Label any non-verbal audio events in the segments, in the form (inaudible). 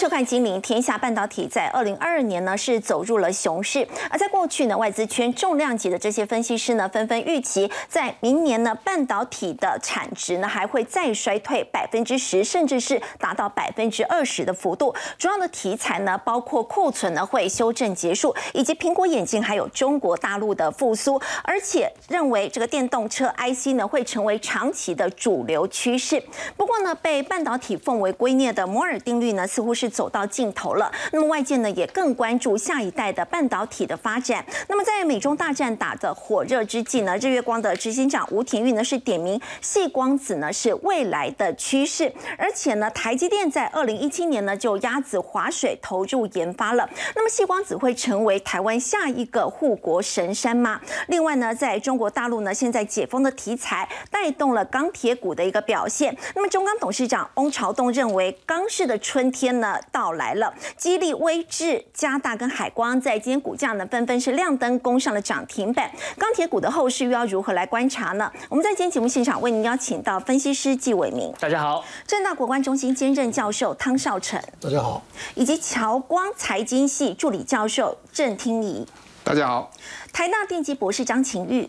收看《金陵天下》，半导体在二零二二年呢是走入了熊市，而在过去呢，外资圈重量级的这些分析师呢纷纷预期，在明年呢半导体的产值呢还会再衰退百分之十，甚至是达到百分之二十的幅度。主要的题材呢包括库存呢会修正结束，以及苹果眼镜还有中国大陆的复苏，而且认为这个电动车 IC 呢会成为长期的主流趋势。不过呢，被半导体奉为圭臬的摩尔定律呢似乎是。走到尽头了。那么外界呢也更关注下一代的半导体的发展。那么在美中大战打得火热之际呢，日月光的执行长吴廷玉呢是点名细光子呢是未来的趋势，而且呢台积电在二零一七年呢就鸭子划水投入研发了。那么细光子会成为台湾下一个护国神山吗？另外呢，在中国大陆呢现在解封的题材带动了钢铁股的一个表现。那么中钢董事长翁朝栋认为钢市的春天呢？到来了，激励威智、加大跟海光在今天股价呢纷纷是亮灯攻上了涨停板。钢铁股的后市又要如何来观察呢？我们在今天节目现场为您邀请到分析师纪伟明，大家好；正大国关中心兼任教授汤少成，大家好；以及侨光财经系助理教授郑听怡，大家好；台大电机博士张晴玉，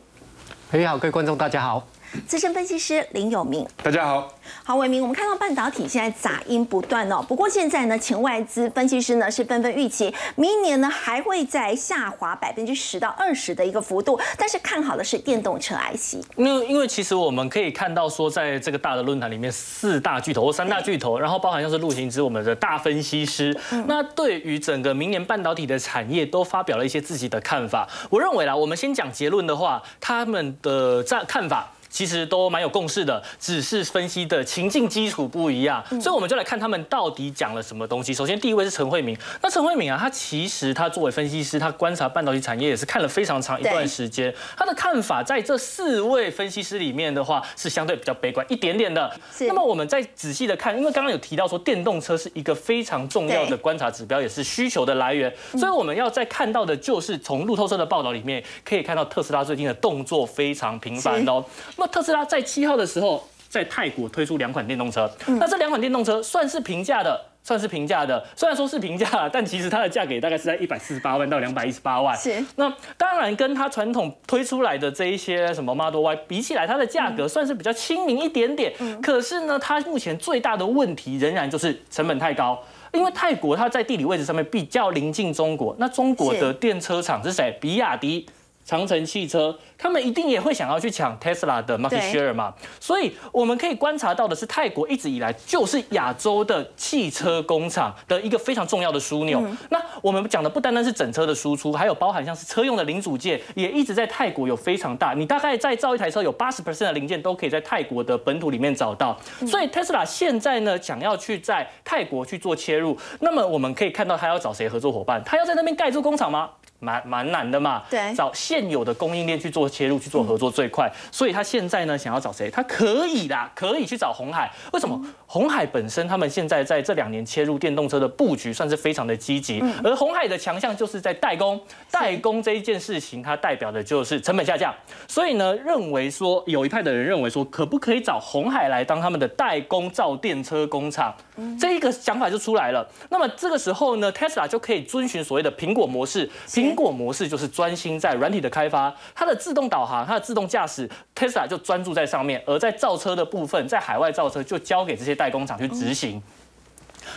你好，各位观众，大家好。资深分析师林有明，大家好，好伟明。我们看到半导体现在杂音不断哦，不过现在呢，前外资分析师呢是纷纷预期，明年呢还会在下滑百分之十到二十的一个幅度，但是看好的是电动车 IC。因为因为其实我们可以看到说，在这个大的论坛里面，四大巨头或三大巨头，然后包含像是陆行之我们的大分析师，那对于整个明年半导体的产业都发表了一些自己的看法。我认为啦，我们先讲结论的话，他们的在看法。其实都蛮有共识的，只是分析的情境基础不一样，所以我们就来看他们到底讲了什么东西。首先第一位是陈慧敏，那陈慧敏啊，他其实他作为分析师，他观察半导体产业也是看了非常长一段时间，他的看法在这四位分析师里面的话是相对比较悲观一点点的。那么我们再仔细的看，因为刚刚有提到说电动车是一个非常重要的观察指标，也是需求的来源，所以我们要再看到的就是从路透社的报道里面可以看到特斯拉最近的动作非常频繁哦。那特斯拉在七号的时候，在泰国推出两款电动车。那这两款电动车算是平价的，算是平价的。虽然说是平价，但其实它的价格大概是在一百四十八万到两百一十八万。是。那当然，跟它传统推出来的这一些什么 Model Y 比起来，它的价格算是比较亲民一点点。嗯。可是呢，它目前最大的问题仍然就是成本太高。因为泰国它在地理位置上面比较临近中国，那中国的电车厂是谁？比亚迪。长城汽车，他们一定也会想要去抢 Tesla 的 market share 嘛？所以我们可以观察到的是，泰国一直以来就是亚洲的汽车工厂的一个非常重要的枢纽。那我们讲的不单单是整车的输出，还有包含像是车用的零组件，也一直在泰国有非常大。你大概再造一台车，有八十 percent 的零件都可以在泰国的本土里面找到。所以 Tesla 现在呢，想要去在泰国去做切入，那么我们可以看到他要找谁合作伙伴？他要在那边盖住工厂吗？蛮蛮难的嘛，对，找现有的供应链去做切入去做合作最快，所以他现在呢想要找谁？他可以啦，可以去找红海。为什么？红海本身他们现在在这两年切入电动车的布局算是非常的积极，而红海的强项就是在代工，代工这一件事情，它代表的就是成本下降。所以呢，认为说有一派的人认为说，可不可以找红海来当他们的代工造电车工厂？这一个想法就出来了。那么这个时候呢，Tesla 就可以遵循所谓的苹果模式，苹苹果模式就是专心在软体的开发，它的自动导航、它的自动驾驶，Tesla 就专注在上面，而在造车的部分，在海外造车就交给这些代工厂去执行。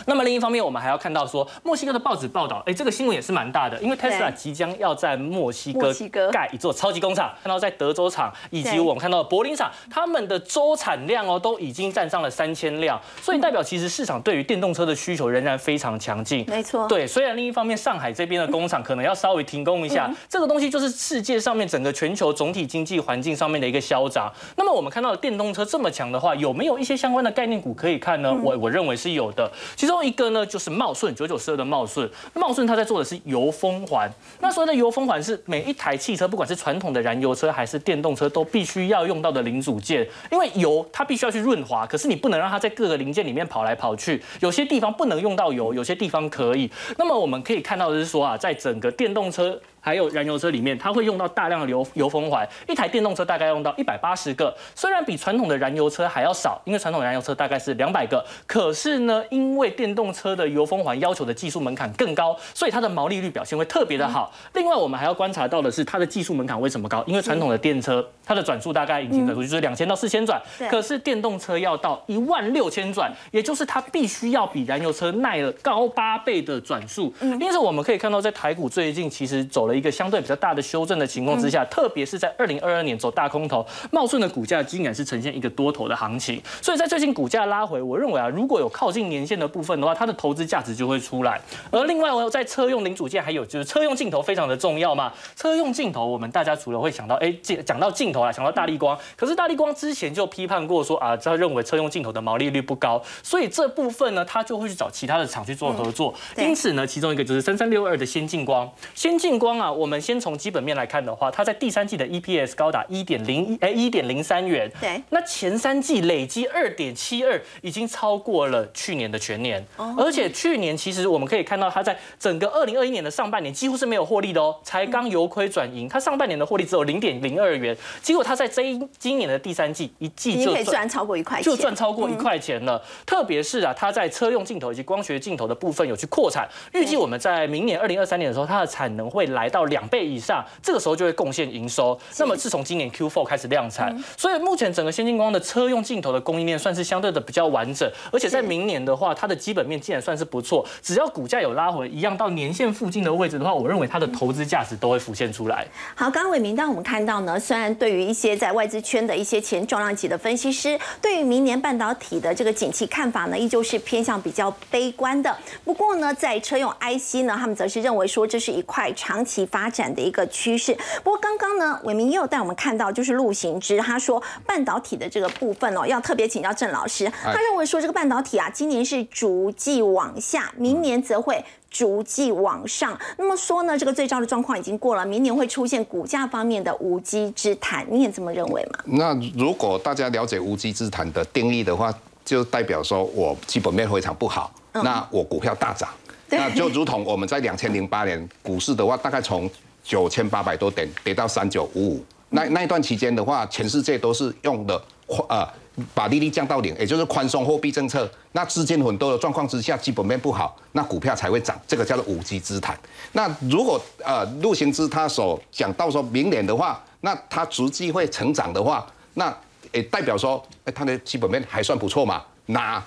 那么另一方面，我们还要看到说，墨西哥的报纸报道，哎，这个新闻也是蛮大的，因为 Tesla 即将要在墨西哥盖一座超级工厂，看到在德州厂以及我们看到柏林厂，他们的周产量哦都已经占上了三千辆，所以代表其实市场对于电动车的需求仍然非常强劲。没错，对，虽然另一方面上海这边的工厂可能要稍微停工一下，这个东西就是世界上面整个全球总体经济环境上面的一个消长。那么我们看到电动车这么强的话，有没有一些相关的概念股可以看呢？我我认为是有的。其中一个呢，就是茂顺九九四二的茂顺，茂顺它在做的是油封环。那所谓的油封环是每一台汽车，不管是传统的燃油车还是电动车，都必须要用到的零组件。因为油它必须要去润滑，可是你不能让它在各个零件里面跑来跑去。有些地方不能用到油，有些地方可以。那么我们可以看到的是说啊，在整个电动车。还有燃油车里面，它会用到大量的油油封环，一台电动车大概用到一百八十个，虽然比传统的燃油车还要少，因为传统燃油车大概是两百个，可是呢，因为电动车的油封环要求的技术门槛更高，所以它的毛利率表现会特别的好。另外，我们还要观察到的是它的技术门槛为什么高？因为传统的电车它的转速大概引擎转速就是两千到四千转，可是电动车要到一万六千转，也就是它必须要比燃油车耐了高八倍的转速。因此，我们可以看到在台股最近其实走了一个相对比较大的修正的情况之下，特别是在二零二二年走大空头，茂顺的股价竟然是呈现一个多头的行情。所以在最近股价拉回，我认为啊，如果有靠近年限的部分的话，它的投资价值就会出来。而另外，我在车用零组件还有就是车用镜头非常的重要嘛。车用镜头，我们大家除了会想到哎，讲到镜头啊，想到大力光，可是大力光之前就批判过说啊，他认为车用镜头的毛利率不高，所以这部分呢，他就会去找其他的厂去做合作。因此呢，其中一个就是三三六二的先进光。先进光啊，我们先从基本面来看的话，它在第三季的 EPS 高达一点零一哎一点零三元。对。那前三季累积二点七二，已经超过了去年的全年。哦。而且去年其实我们可以看到，它在整个二零二一年的上半年几乎是没有获利的哦，才刚由亏转盈。它上半年的获利只有零点零二元，结果它在这一今年的第三季一季就赚超过一块，就赚超过一块钱了。特别是啊，它在车用镜头以及光学镜头的部分有去扩产，预计我们在明年二零二三年的时候，它的产能会来到两倍以上，这个时候就会贡献营收。那么是从今年 Q4 开始量产，所以目前整个先进光的车用镜头的供应链算是相对的比较完整，而且在明年的话，它的基本面竟然算是不错。只要股价有拉回，一样到年线附近的位置的话，我认为它的投资价值都会浮现出来。好，刚刚伟明，当我们看到呢，虽然对于一些在外资圈的一些前重量级的分析师，对于明年半导体的这个景气看法呢，依旧是偏向比较悲观的。不过呢，在车用 IC 呢，他们则是认为说这是一块长期发展的一个趋势。不过刚刚呢，伟明也有带我们看到，就是陆行之他说半导体的这个部分哦，要特别请教郑老师，他认为说这个半导体啊，今年是逐季往下，明年则会。逐季往上，那么说呢，这个最糟的状况已经过了，明年会出现股价方面的无稽之谈，你也这么认为吗？那如果大家了解无稽之谈的定义的话，就代表说我基本面非常不好，那我股票大涨，那就如同我们在两千零八年股市的话，大概从九千八百多点跌到三九五五，那那一段期间的话，全世界都是用的宽呃。把利率降到零，也就是宽松货币政策，那资金很多的状况之下，基本面不好，那股票才会涨，这个叫做五 G 之谈。那如果呃陆行之他所讲到说明年的话，那他逐季会成长的话，那也代表说，哎，他的基本面还算不错嘛。那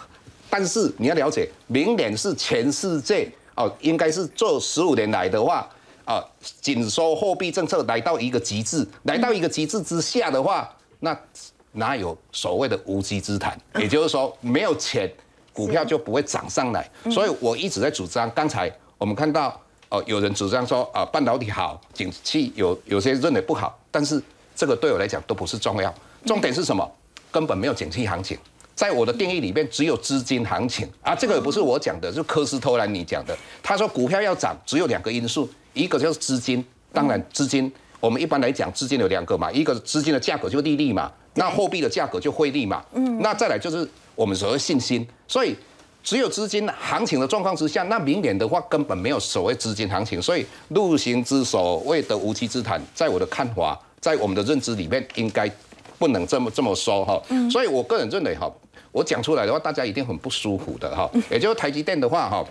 但是你要了解，明年是全世界哦，应该是这十五年来的话，啊，紧缩货币政策来到一个极致，来到一个极致之下的话，那。哪有所谓的无稽之谈？也就是说，没有钱，股票就不会涨上来。所以我一直在主张。刚才我们看到，哦，有人主张说，啊，半导体好，景气有有些认为不好，但是这个对我来讲都不是重要。重点是什么？根本没有景气行情。在我的定义里面，只有资金行情啊。这个也不是我讲的，是科斯托兰尼讲的。他说股票要涨，只有两个因素，一个就是资金。当然，资金我们一般来讲，资金有两个嘛，一个资金的价格就利率嘛。那货币的价格就汇率嘛，嗯，那再来就是我们所谓信心，所以只有资金行情的状况之下，那明年的话根本没有所谓资金行情，所以陆行之所谓的无稽之谈，在我的看法，在我们的认知里面，应该不能这么这么说哈，所以我个人认为哈，我讲出来的话，大家一定很不舒服的哈，也就是台积电的话哈。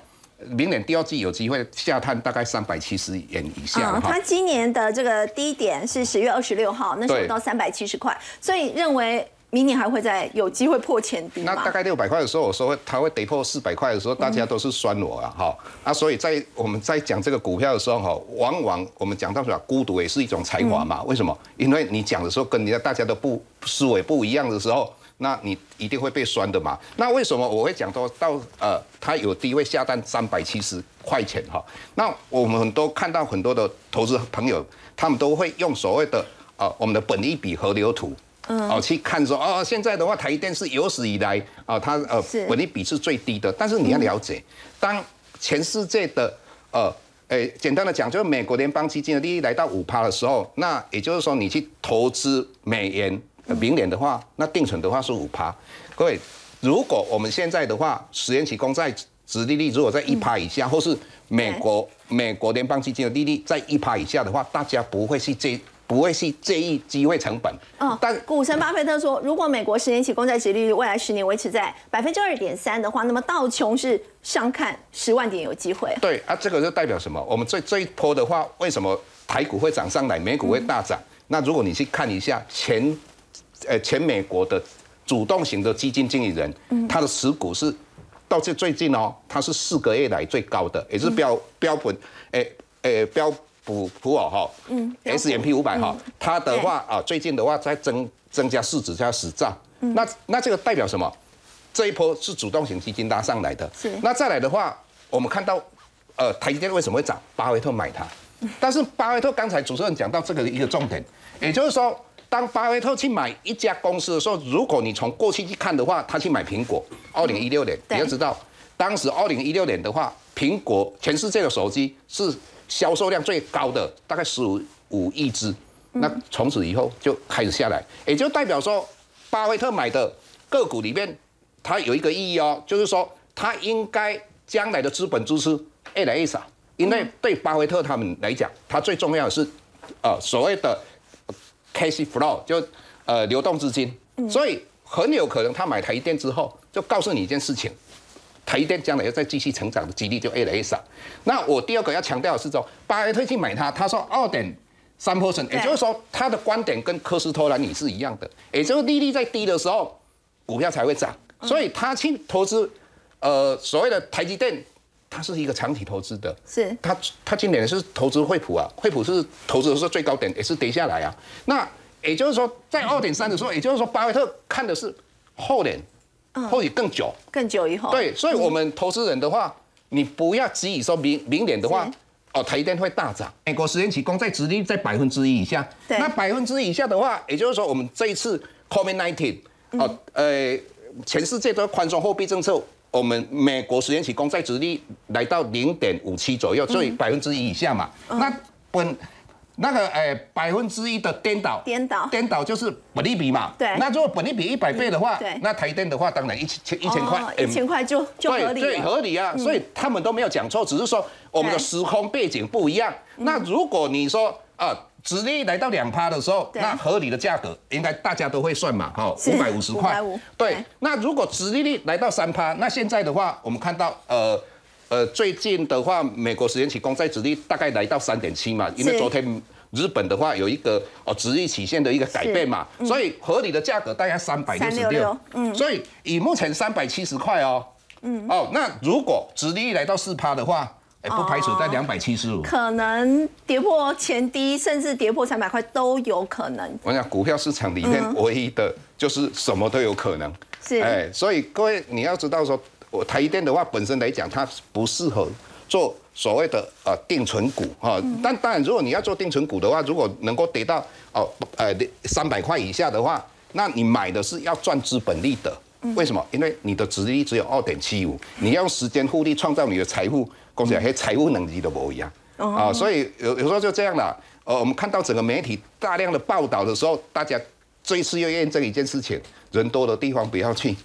明年第二季有机会下探大概三百七十元以下。啊，它今年的这个低点是十月二十六号，那时候到三百七十块，所以认为明年还会再有机会破前低那大概六百块的时候，我说它会跌破四百块的时候，大家都是酸我啊，哈啊，所以在我们在讲这个股票的时候，哈，往往我们讲到说孤独也是一种才华嘛？为什么？因为你讲的时候跟人家大家都不思维不一样的时候。那你一定会被酸的嘛？那为什么我会讲到到呃，它有低位下单三百七十块钱哈？那我们都看到很多的投资朋友，他们都会用所谓的呃我们的本益比河流图，嗯，哦去看说哦现在的话台电是有史以来啊它呃本利比是最低的，但是你要了解，当全世界的呃诶简单的讲，就是美国联邦基金的利率来到五趴的时候，那也就是说你去投资美元。明年的话，那定存的话是五趴。各位，如果我们现在的话，十年期公债殖利率如果在一趴以下，或是美国美国联邦基金的利率在一趴以下的话，大家不会去介不会是介意机会成本。哦，但股神巴菲特说，如果美国十年期公债殖利率未来十年维持在百分之二点三的话，那么道琼是上看十万点有机会。对啊，这个就代表什么？我们这这一波的话，为什么台股会涨上来，美股会大涨？那如果你去看一下前呃前美国的主动型的基金经理人，他的持股是。到这最近哦，它是四个月来最高的，也是标标普，诶诶标普普尔哈，嗯，S M P 五百哈，它的话啊，最近的话在增增加市值加实战，那那这个代表什么？这一波是主动型基金拉上来的，是。那再来的话，我们看到，呃，台积电为什么会涨？巴菲特买它，但是巴菲特刚才主持人讲到这个一个重点，也就是说。当巴菲特去买一家公司的时候，如果你从过去去看的话，他去买苹果，二零一六年，你要知道，当时二零一六年的话，苹果全世界的手机是销售量最高的，大概十五五亿只。那从此以后就开始下来，也就代表说，巴菲特买的个股里面，它有一个意义哦，就是说，它应该将来的资本支出越来越少，因为对巴菲特他们来讲，它最重要的是，呃，所谓的。Cash flow 就呃流动资金，所以很有可能他买台积电之后，就告诉你一件事情，台积电将来要再继续成长的几率就越来越少。那我第二个要强调的是说，巴菲特去买它，他说二点三 percent，也就是说他的观点跟科斯托兰尼是一样的，也就是利率在低的时候，股票才会涨。所以他去投资呃所谓的台积电，他是一个长期投资的。是。它它今年是投资惠普啊，惠普是投资的是最高点，也是跌下来啊。那也就是说，在二点三的时候，也就是说，巴菲特看的是后年，或许更久，更久以后。对，所以我们投资人的话，你不要急于说明明年的话，哦，它一定会大涨。美国十年期公债殖利率在百分之一以下，那百分之一以下的话，也就是说，我们这一次 COVID nineteen 哦，呃，全世界都宽松货币政策，我们美国十年期公债殖利率来到零点五七左右，所以百分之一以下嘛，那本。那个诶，百分之一的颠倒，颠倒，颠倒就是本利比嘛。对。那如果本利比一百倍的话，那台电的话，当然一千一千块，一千块就就合理。对，合理啊。所以他们都没有讲错，只是说我们的时空背景不一样。那如果你说啊，殖利率来到两趴的时候，那合理的价格应该大家都会算嘛，哈，五百五十块。对。那如果殖利率来到三趴，那现在的话，我们看到呃。呃，最近的话，美国十年期公债殖率大概来到三点七嘛，因为昨天日本的话有一个哦殖率曲线的一个改变嘛，所以合理的价格大概三百六十六，嗯，所以以目前三百七十块哦，嗯，哦，那如果殖率来到四趴的话，哎，不排除在两百七十五，可能跌破前低，甚至跌破三百块都有可能。我想股票市场里面唯一的就是什么都有可能，是，哎，所以各位你要知道说。我台积电的话，本身来讲，它不适合做所谓的呃定存股哈。但当然，如果你要做定存股的话，如果能够跌到哦呃三百块以下的话，那你买的是要赚资本利的。为什么？因为你的殖利率只有二点七五，你要用时间复利创造你的财富，公司还财务能力都不一样啊。所以有有时候就这样了。呃，我们看到整个媒体大量的报道的时候，大家这一次要验证一件事情。人多的地方不要去，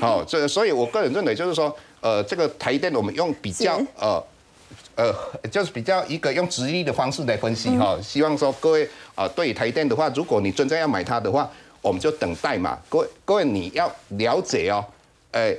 好，(laughs) 这所以我个人认为就是说，呃，这个台电我们用比较呃呃，就是比较一个用直立的方式来分析哈，希望说各位啊，对台电的话，如果你真正要买它的话，我们就等待嘛，各位各位你要了解哦，哎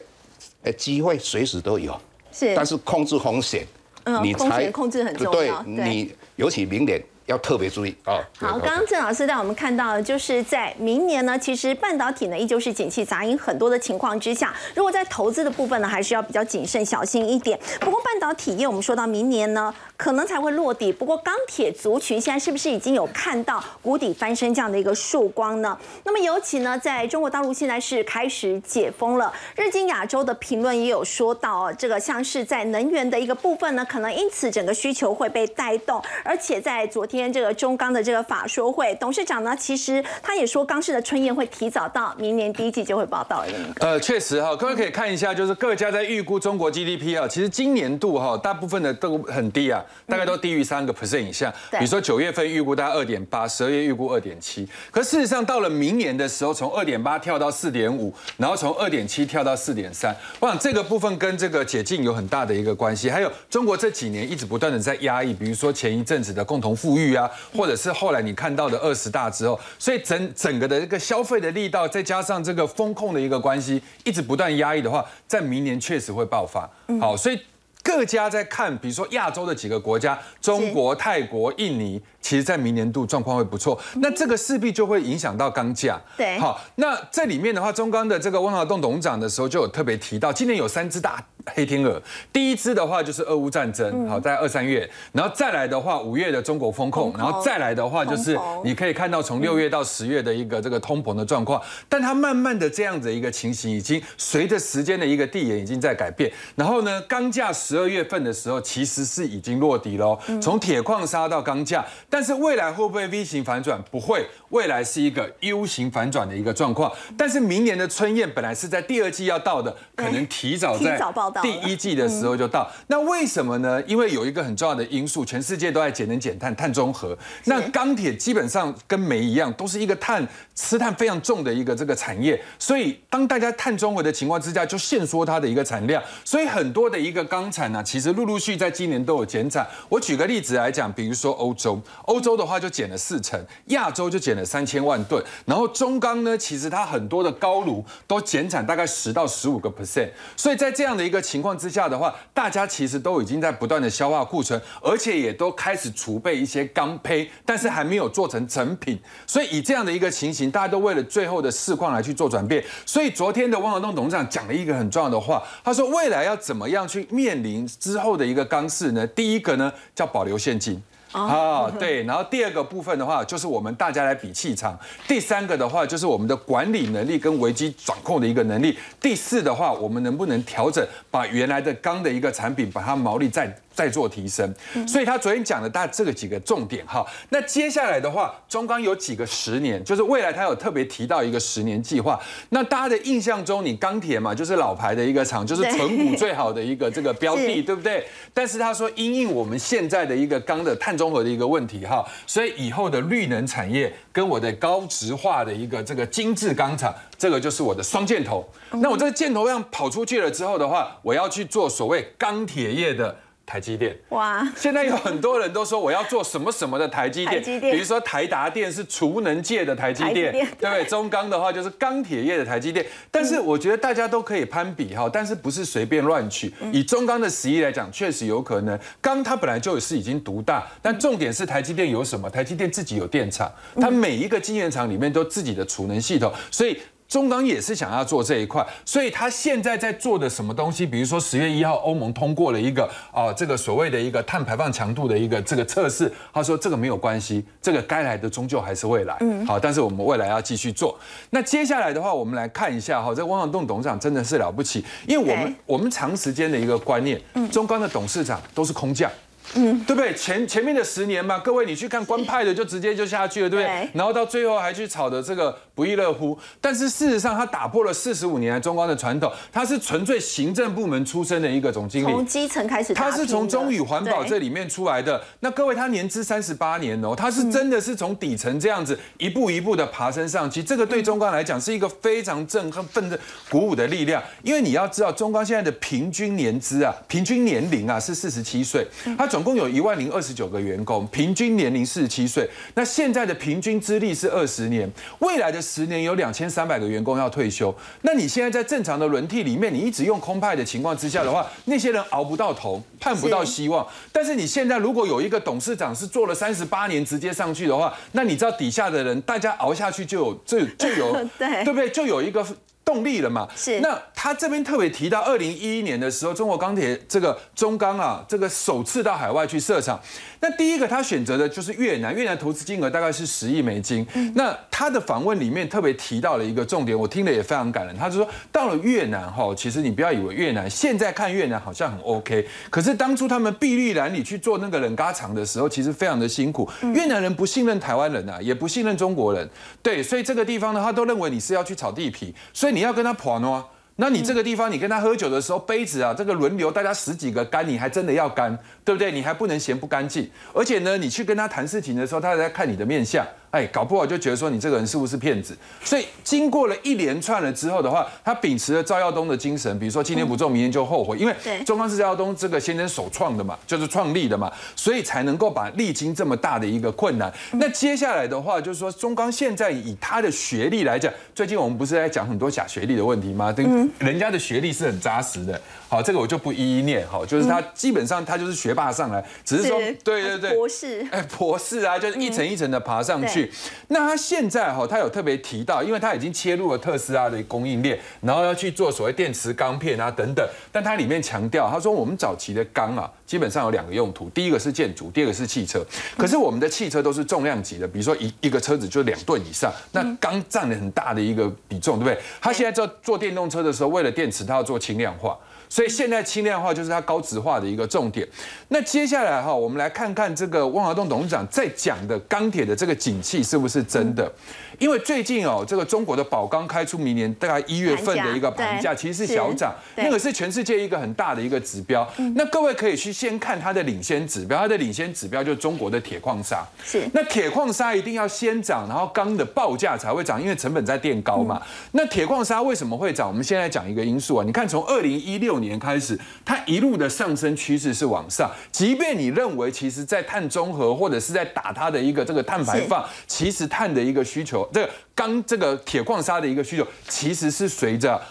哎，机会随时都有，是，但是控制风险，嗯，你才控制很重要，对，你尤其明年。要特别注意啊！好，刚刚郑老师带我们看到，就是在明年呢，其实半导体呢依旧是景气杂音很多的情况之下，如果在投资的部分呢，还是要比较谨慎小心一点。不过半导体业，我们说到明年呢，可能才会落地。不过钢铁族群现在是不是已经有看到谷底翻身这样的一个曙光呢？那么尤其呢，在中国大陆现在是开始解封了，日经亚洲的评论也有说到，这个像是在能源的一个部分呢，可能因此整个需求会被带动，而且在昨天。天这个中钢的这个法说会，董事长呢，其实他也说钢市的春宴会提早到明年第一季就会报道了。呃，确实哈，各位可以看一下，就是各家在预估中国 GDP 啊，其实今年度哈，大部分的都很低啊，大概都低于三个 percent 以下。比如说九月份预估大概二点八，十二月预估二点七。可事实上到了明年的时候，从二点八跳到四点五，然后从二点七跳到四点三。我想这个部分跟这个解禁有很大的一个关系。还有中国这几年一直不断的在压抑，比如说前一阵子的共同富裕啊，或者是后来你看到的二十大之后，所以整整个的一个消费的力道，再加上这个风控的一个关系，一直不断压抑的话，在明年确实会爆发。好，所以各家在看，比如说亚洲的几个国家，中国、泰国、印尼。其实，在明年度状况会不错，那这个势必就会影响到钢价。对，好，那这里面的话，中钢的这个温华栋董事长的时候就有特别提到，今年有三只大黑天鹅，第一只的话就是俄乌战争，好，在二三月，然后再来的话，五月的中国风控，然后再来的话就是你可以看到从六月到十月的一个这个通膨的状况，但它慢慢的这样子一个情形，已经随着时间的一个递延，已经在改变。然后呢，钢价十二月份的时候其实是已经落底喽，从铁矿砂到钢价。但是未来会不会 V 型反转？不会，未来是一个 U 型反转的一个状况。但是明年的春宴本来是在第二季要到的，可能提早在第一季的时候就到。那为什么呢？因为有一个很重要的因素，全世界都在节能减碳、碳中和。那钢铁基本上跟煤一样，都是一个碳吃碳非常重的一个这个产业。所以当大家碳中和的情况之下，就限缩它的一个产量。所以很多的一个钢产呢，其实陆陆续在今年都有减产。我举个例子来讲，比如说欧洲。欧洲的话就减了四成，亚洲就减了三千万吨，然后中钢呢，其实它很多的高炉都减产大概十到十五个 percent，所以在这样的一个情况之下的话，大家其实都已经在不断的消化库存，而且也都开始储备一些钢胚，但是还没有做成成品，所以以这样的一个情形，大家都为了最后的市况来去做转变。所以昨天的汪小东董事长讲了一个很重要的话，他说未来要怎么样去面临之后的一个钢市呢？第一个呢叫保留现金。啊，对，然后第二个部分的话，就是我们大家来比气场；第三个的话，就是我们的管理能力跟危机掌控的一个能力；第四的话，我们能不能调整，把原来的钢的一个产品，把它毛利再。再做提升，所以他昨天讲的大这个几个重点哈。那接下来的话，中钢有几个十年，就是未来他有特别提到一个十年计划。那大家的印象中，你钢铁嘛，就是老牌的一个厂，就是存股最好的一个这个标的，(laughs) 对不对？但是他说，因应我们现在的一个钢的碳中和的一个问题哈，所以以后的绿能产业跟我的高值化的一个这个精致钢厂，这个就是我的双箭头。那我这个箭头样跑出去了之后的话，我要去做所谓钢铁业的。台积电哇！现在有很多人都说我要做什么什么的台积电，比如说台达电是储能界的台积电，对不对？中钢的话就是钢铁业的台积电。但是我觉得大家都可以攀比哈，但是不是随便乱取。以中钢的实力来讲，确实有可能。钢它本来就是已经独大，但重点是台积电有什么？台积电自己有电厂，它每一个晶圆厂里面都自己的储能系统，所以。中钢也是想要做这一块，所以他现在在做的什么东西？比如说十月一号，欧盟通过了一个啊，这个所谓的一个碳排放强度的一个这个测试。他说这个没有关系，这个该来的终究还是会来。嗯，好，但是我们未来要继续做。那接下来的话，我们来看一下哈，这汪洋栋董事长真的是了不起，因为我们我们长时间的一个观念，中钢的董事长都是空降。嗯，对不对？前前面的十年嘛，各位你去看官派的，就直接就下去了，对不对？然后到最后还去炒的这个不亦乐乎。但是事实上，他打破了四十五年来中光的传统，他是纯粹行政部门出身的一个总经理，从基层开始。他是从中宇环保这里面出来的。那各位，他年资三十八年哦，他是真的是从底层这样子一步一步的爬升上去。这个对中光来讲是一个非常振奋的鼓舞的力量。因为你要知道，中光现在的平均年资啊，平均年龄啊是四十七岁，他总共有一万零二十九个员工，平均年龄四十七岁。那现在的平均资历是二十年，未来的十年有两千三百个员工要退休。那你现在在正常的轮替里面，你一直用空派的情况之下的话，那些人熬不到头，盼不到希望。但是你现在如果有一个董事长是做了三十八年直接上去的话，那你知道底下的人大家熬下去就有，就就有，对对不对？就有一个。动力了嘛？是。那他这边特别提到，二零一一年的时候，中国钢铁这个中钢啊，这个首次到海外去设厂。那第一个他选择的就是越南，越南投资金额大概是十亿美金。那他的访问里面特别提到了一个重点，我听了也非常感人。他就说，到了越南哈，其实你不要以为越南现在看越南好像很 OK，可是当初他们碧绿蓝里去做那个冷轧厂的时候，其实非常的辛苦。越南人不信任台湾人啊，也不信任中国人，对，所以这个地方呢，他都认为你是要去炒地皮，所以你要跟他跑呢。那你这个地方，你跟他喝酒的时候，杯子啊，这个轮流，大家十几个干，你还真的要干，对不对？你还不能嫌不干净。而且呢，你去跟他谈事情的时候，他还在看你的面相，哎，搞不好就觉得说你这个人是不是骗子。所以经过了一连串了之后的话，他秉持了赵耀东的精神，比如说今天不做，明天就后悔，因为中方是赵耀东这个先生首创的嘛，就是创立的嘛，所以才能够把历经这么大的一个困难。那接下来的话，就是说中钢现在以他的学历来讲，最近我们不是在讲很多假学历的问题吗？等人家的学历是很扎实的，好，这个我就不一一念，好，就是他基本上他就是学霸上来，只是说，对对对，博士，哎，博士啊，(laughs) 就是一层一层的爬上去。那他现在哈，他有特别提到，因为他已经切入了特斯拉的供应链，然后要去做所谓电池钢片啊等等，但他里面强调，他说我们早期的钢啊，基本上有两个用途，第一个是建筑，第二个是汽车。可是我们的汽车都是重量级的，比如说一一个车子就两吨以上，那钢占了很大的一个比重，对不对？他现在做做电动车的时候，为了电池，他要做轻量化。所以现在轻量化就是它高值化的一个重点。那接下来哈，我们来看看这个汪华栋董事长在讲的钢铁的这个景气是不是真的？因为最近哦，这个中国的宝钢开出明年大概一月份的一个盘价，其实是小涨，那个是全世界一个很大的一个指标。那各位可以去先看它的领先指标，它的领先指标就是中国的铁矿砂。是。那铁矿砂一定要先涨，然后钢的报价才会涨，因为成本在垫高嘛。那铁矿砂为什么会涨？我们现在讲一个因素啊，你看从二零一六年开始，它一路的上升趋势是往上。即便你认为，其实，在碳中和或者是在打它的一个这个碳排放，其实碳的一个需求，这个钢这个铁矿砂的一个需求，其实是随着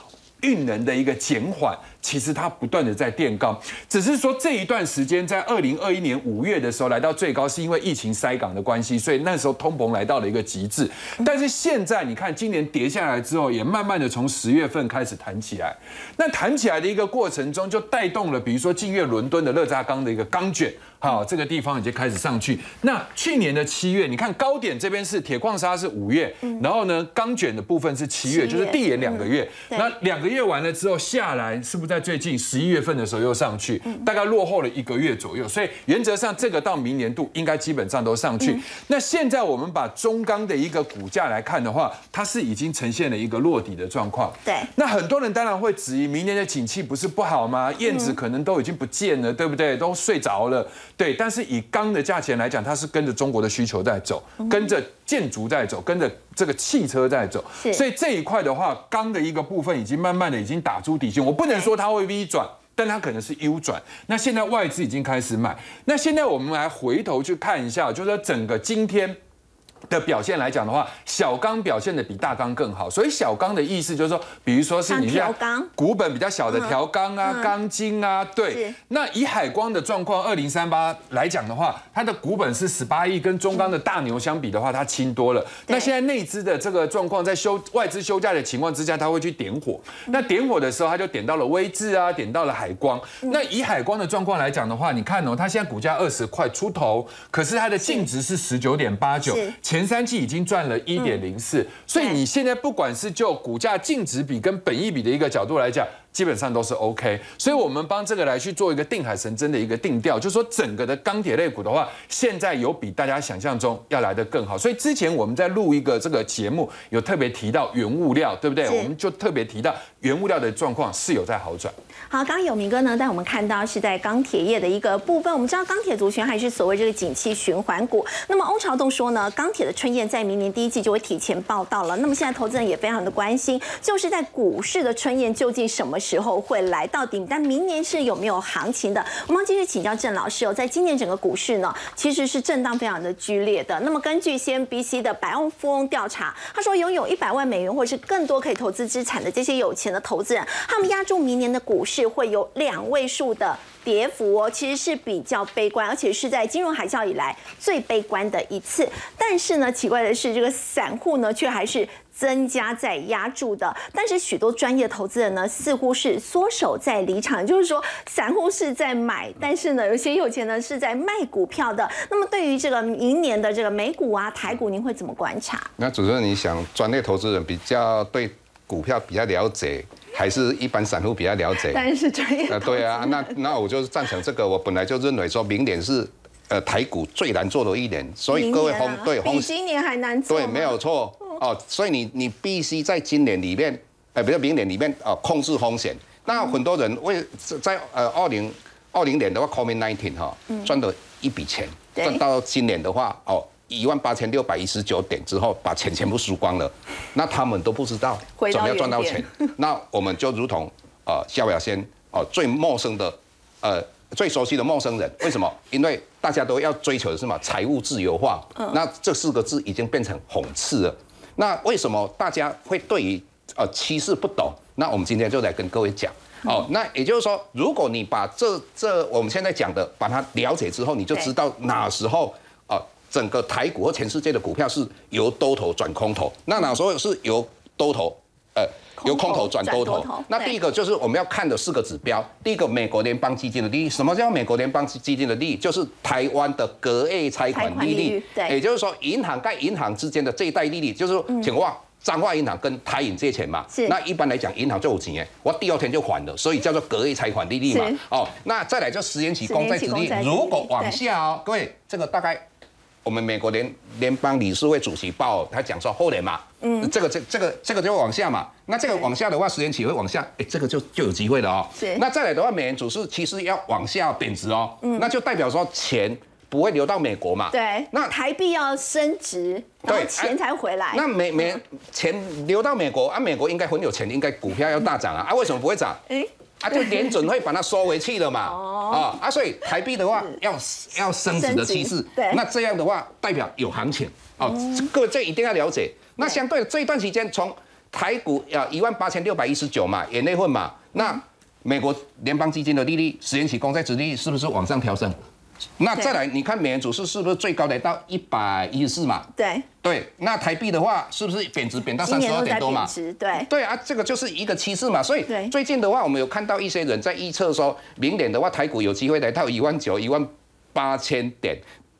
运能的一个减缓。其实它不断的在垫高，只是说这一段时间在二零二一年五月的时候来到最高，是因为疫情塞港的关系，所以那时候通膨来到了一个极致。但是现在你看，今年跌下来之后，也慢慢的从十月份开始弹起来。那弹起来的一个过程中，就带动了比如说近月伦敦的热轧钢的一个钢卷，好，这个地方已经开始上去。那去年的七月，你看高点这边是铁矿砂是五月，然后呢钢卷的部分是七月，就是递延两个月。那两个月完了之后下来，是不是？在最近十一月份的时候又上去，大概落后了一个月左右，所以原则上这个到明年度应该基本上都上去。那现在我们把中钢的一个股价来看的话，它是已经呈现了一个落底的状况。对，那很多人当然会质疑，明年的景气不是不好吗？燕子可能都已经不见了，对不对？都睡着了。对，但是以钢的价钱来讲，它是跟着中国的需求在走，跟着建筑在走，跟着这个汽车在走。所以这一块的话，钢的一个部分已经慢慢的已经打出底线。我不能说它会 V 转，但它可能是 U 转。那现在外资已经开始买。那现在我们来回头去看一下，就是说整个今天。的表现来讲的话，小钢表现的比大钢更好。所以小钢的意思就是说，比如说是你像钢，股本比较小的调钢啊、钢筋啊，对。那以海光的状况，二零三八来讲的话，它的股本是十八亿，跟中钢的大牛相比的话，它轻多了。那现在内资的这个状况，在休外资休假的情况之下，它会去点火。那点火的时候，它就点到了微智啊，点到了海光。那以海光的状况来讲的话，你看哦，它现在股价二十块出头，可是它的净值是十九点八九。前三季已经赚了一点零四，所以你现在不管是就股价净值比跟本益比的一个角度来讲。基本上都是 OK，所以我们帮这个来去做一个定海神针的一个定调，就是说整个的钢铁类股的话，现在有比大家想象中要来的更好。所以之前我们在录一个这个节目，有特别提到原物料，对不对？我们就特别提到原物料的状况是有在好转。好，刚刚有明哥呢带我们看到是在钢铁业的一个部分。我们知道钢铁族群还是所谓这个景气循环股。那么欧朝栋说呢，钢铁的春燕在明年第一季就会提前报道了。那么现在投资人也非常的关心，就是在股市的春燕究竟什么时候会来到顶？但明年是有没有行情的？我们继续请教郑老师哦。在今年整个股市呢，其实是震荡非常的剧烈的。那么根据 CNBC 的百万富翁调查，他说拥有一百万美元或是更多可以投资资产的这些有钱的投资人，他们压住明年的股市。会有两位数的跌幅哦，其实是比较悲观，而且是在金融海啸以来最悲观的一次。但是呢，奇怪的是，这个散户呢，却还是。增加在压住的，但是许多专业投资人呢，似乎是缩手在离场，就是说散户是在买，但是呢，有些有钱呢是在卖股票的。那么对于这个明年的这个美股啊、台股，您会怎么观察？那主持人，你想专业投资人比较对股票比较了解，还是一般散户比较了解？当然是专业。呃，对啊，那那我就是赞成这个。我本来就认为说明年是呃台股最难做的一年，所以各位红对比今年还难做。对，没有错。哦，所以你你必须在今年里面，呃，比如明年里面，呃，控制风险。那很多人为在呃二零二零年的话，COVID nineteen 哈，赚了一笔钱，赚到今年的话，哦，一万八千六百一十九点之后，把钱全部输光了。那他们都不知道怎么样赚到钱。(laughs) 那我们就如同呃萧亚轩哦最陌生的呃最熟悉的陌生人，为什么？因为大家都要追求的是什么？财务自由化。那这四个字已经变成讽刺了。那为什么大家会对于呃趋势不懂？那我们今天就来跟各位讲哦。那也就是说，如果你把这这我们现在讲的把它了解之后，你就知道哪时候啊整个台股和全世界的股票是由多头转空头，那哪时候是由多头呃由空头转多头？那第一个就是我们要看的四个指标。第一个，美国联邦基金的利益。什么叫美国联邦基金的利益？就是台湾的隔夜拆款利率。对，也就是说，银行跟银行之间的这一代利率，就是说，请问彰化银行跟台银借钱嘛？是。那一般来讲，银行就有钱，我第二天就还了，所以叫做隔夜拆款利率嘛。哦，那再来就十年期公债利率，如果往下哦，各位，这个大概。我们美国联联邦理事会主席报，他讲说后年嘛，嗯，这个这这个这个就会往下嘛，那这个往下的话，十年期会往下，哎，这个就就有机会了哦。是。那再来的话，美元指数其实要往下贬值哦，嗯，那就代表说钱不会流到美国嘛。对。那台币要升值，对，钱才回来。那美美钱流到美国啊，美国应该很有钱，应该股票要大涨啊，啊，为什么不会涨？哎。啊，就联准会把它收回去了嘛，啊啊，所以台币的话要要升值的趋势，对，那这样的话代表有行情。哦，各位这一定要了解。那相对这一段时间，从台股要一万八千六百一十九嘛，也内混嘛，那美国联邦基金的利率，十年期公债殖利率是不是往上调升？那再来，你看美元指数是不是最高来到一百一十四嘛？对对，那台币的话是不是贬值贬到三十二点多嘛？对对啊，这个就是一个趋势嘛。所以最近的话，我们有看到一些人在预测说，明年的话台股有机会来到一万九、一万八千点。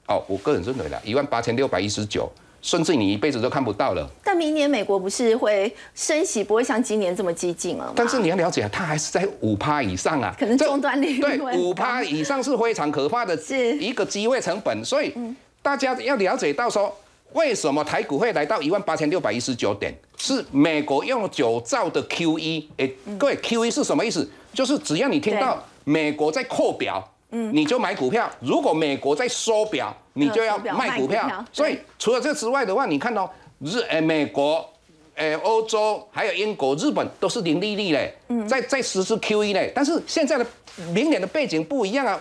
哦，我个人认为啦，一万八千六百一十九。甚至你一辈子都看不到了。但明年美国不是会升息，不会像今年这么激进了。但是你要了解，它还是在五趴以上啊。可能终端利率对五趴以上是非常可怕的，是一个机会成本。所以大家要了解到说，为什么台股会来到一万八千六百一十九点？是美国用九兆的 QE。哎，各位 QE 是什么意思？就是只要你听到美国在扩表。你就买股票，如果美国在缩表，你就要卖股票。所以除了这之外的话，你看到日诶美国、诶欧洲还有英国、日本都是零利率嘞，在在实施 QE 嘞。但是现在的明年的背景不一样啊，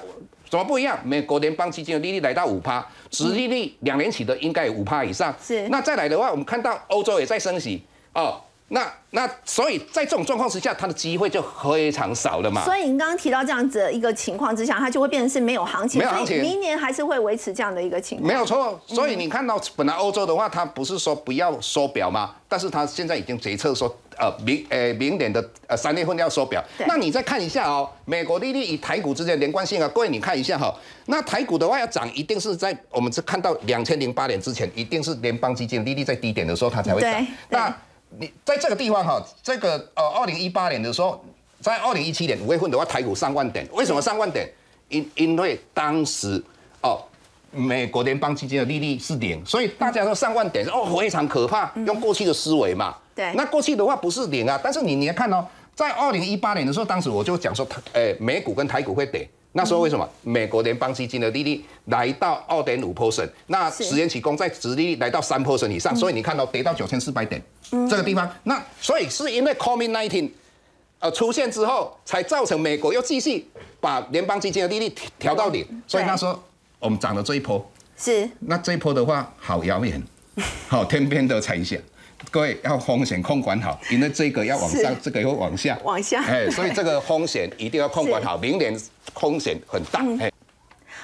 怎么不一样？美国联邦基金的利率来到五趴，实利率两年起的应该有五趴以上。是。那再来的话，我们看到欧洲也在升息哦。那那所以在这种状况之下，它的机会就非常少了嘛。所以您刚刚提到这样子的一个情况之下，它就会变成是没有行情。没有行情，明年还是会维持这样的一个情况。没有错。所以你看到本来欧洲的话，它不是说不要收表吗？但是它现在已经决策说，呃明呃明年的呃三月份要收表。那你再看一下哦，美国利率与台股之间连贯性啊，各位你看一下哈。那台股的话要涨，一定是在我们是看到两千零八年之前，一定是联邦基金利率在低点的时候它才会涨。那你在这个地方哈，这个呃，二零一八年的时候，在二零一七年五月份的话，台股上万点，为什么上万点？因因为当时哦，美国联邦基金的利率是零，所以大家都上万点，哦，非常可怕。用过去的思维嘛，对。那过去的话不是零啊，但是你你要看哦，在二零一八年的时候，当时我就讲说，台诶美股跟台股会跌。那时候为什么？美国联邦基金的利率来到二点五 percent，那十年期公债殖利率来到三 percent 以上，所以你看到跌到九千四百点这个地方，那所以是因为 COVID nineteen 呃出现之后，才造成美国又继续把联邦基金的利率调到零，所以那时候我们涨了这一波，是。那这一波的话好遥远，好天边的彩霞。各位要风险控管好，因为这个要往上，这个要往下，往下哎，所以这个风险一定要控管好，(laughs) 明年风险很大，哎。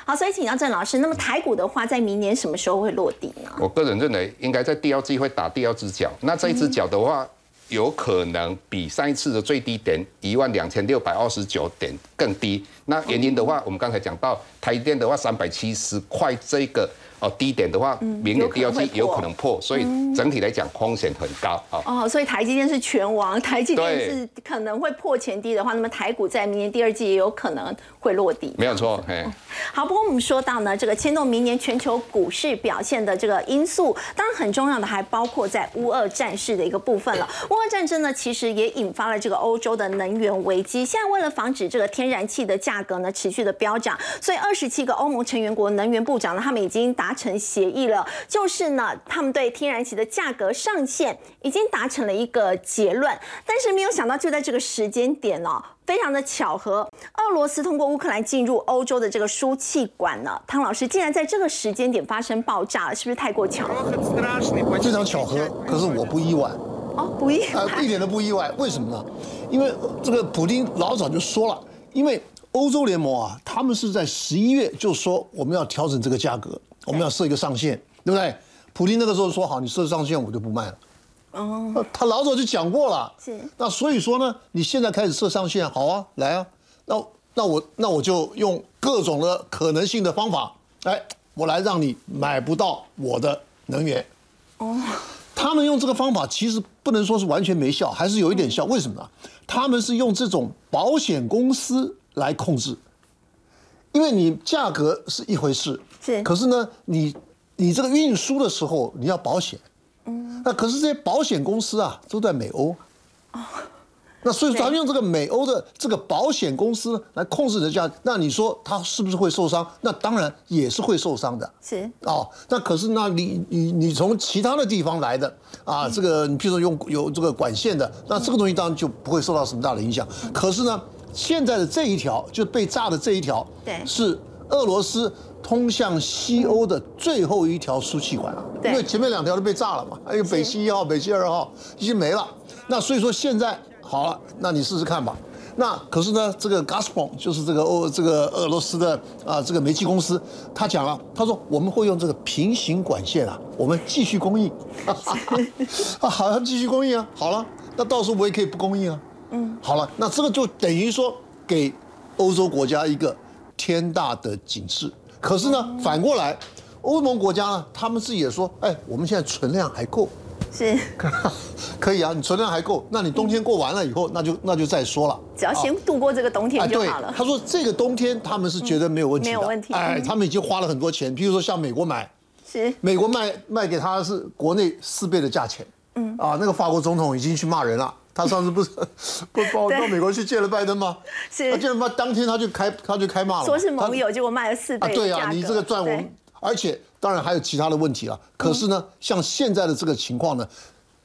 好，所以请教郑老师，那么台股的话，在明年什么时候会落地呢？我个人认为，应该在第二季会打第二只脚。那这一只脚的话，有可能比上一次的最低点一万两千六百二十九点更低。那原因的话，我们刚才讲到台电的话，三百七十块这个。哦，低点的话，明年第二季有可能破，所以整体来讲风险很高啊。哦，所以台积电是全王，台积电是可能会破前低的话，那么台股在明年第二季也有可能会落地。没有错，嘿。好，不过我们说到呢，这个牵动明年全球股市表现的这个因素，当然很重要的还包括在乌俄战事的一个部分了。乌俄战争呢，其实也引发了这个欧洲的能源危机。现在为了防止这个天然气的价格呢持续的飙涨，所以二十七个欧盟成员国能源部长呢，他们已经打。达成协议了，就是呢，他们对天然气的价格上限已经达成了一个结论，但是没有想到就在这个时间点哦，非常的巧合，俄罗斯通过乌克兰进入欧洲的这个输气管呢，汤老师竟然在这个时间点发生爆炸了，是不是太过巧合？非常巧合，可是我不意外哦，不意外，一点都不意外，为什么呢？因为这个普京老早就说了，因为欧洲联盟啊，他们是在十一月就说我们要调整这个价格。我们要设一个上限，对不对？普京那个时候说好，你设上限我就不卖了。哦，他老早就讲过了。是。那所以说呢，你现在开始设上限，好啊，来啊。那那我那我就用各种的可能性的方法，哎，我来让你买不到我的能源。哦。他们用这个方法其实不能说是完全没效，还是有一点效。为什么呢？他们是用这种保险公司来控制，因为你价格是一回事。可是呢，你你这个运输的时候你要保险，嗯，那可是这些保险公司啊都在美欧，哦，那所以咱们用这个美欧的这个保险公司来控制人家，那你说他是不是会受伤？那当然也是会受伤的，是哦。那可是那你你你从其他的地方来的啊，这个你譬如说用有这个管线的，那这个东西当然就不会受到什么大的影响。可是呢，现在的这一条就被炸的这一条，对，是俄罗斯。通向西欧的最后一条输气管啊，因为前面两条都被炸了嘛，还有北溪一号、北溪二号已经没了。那所以说现在好了，那你试试看吧。那可是呢，这个 Gazprom 就是这个欧这个俄罗斯的啊这个煤气公司，他讲了，他说我们会用这个平行管线啊，我们继续供应。(laughs) 啊，好，像继续供应啊。好了，那到时候我也可以不供应啊。嗯，好了，那这个就等于说给欧洲国家一个天大的警示。可是呢，反过来，欧盟国家呢，他们自己也说，哎，我们现在存量还够，是，(laughs) 可以啊，你存量还够，那你冬天过完了以后，那就那就再说了，只要先度过这个冬天就好了。他说这个冬天他们是觉得没有问题的，没有问题，哎，他们已经花了很多钱，比如说像美国买，是，美国卖卖给他是国内四倍的价钱，嗯，啊，那个法国总统已经去骂人了。他上次不是 (laughs) 不包到美国去见了拜登吗？是，他见了拜当天他就开他就开骂了，说是盟友，结果卖了四倍对啊，你这个赚我们，而且当然还有其他的问题了。可是呢，像现在的这个情况呢，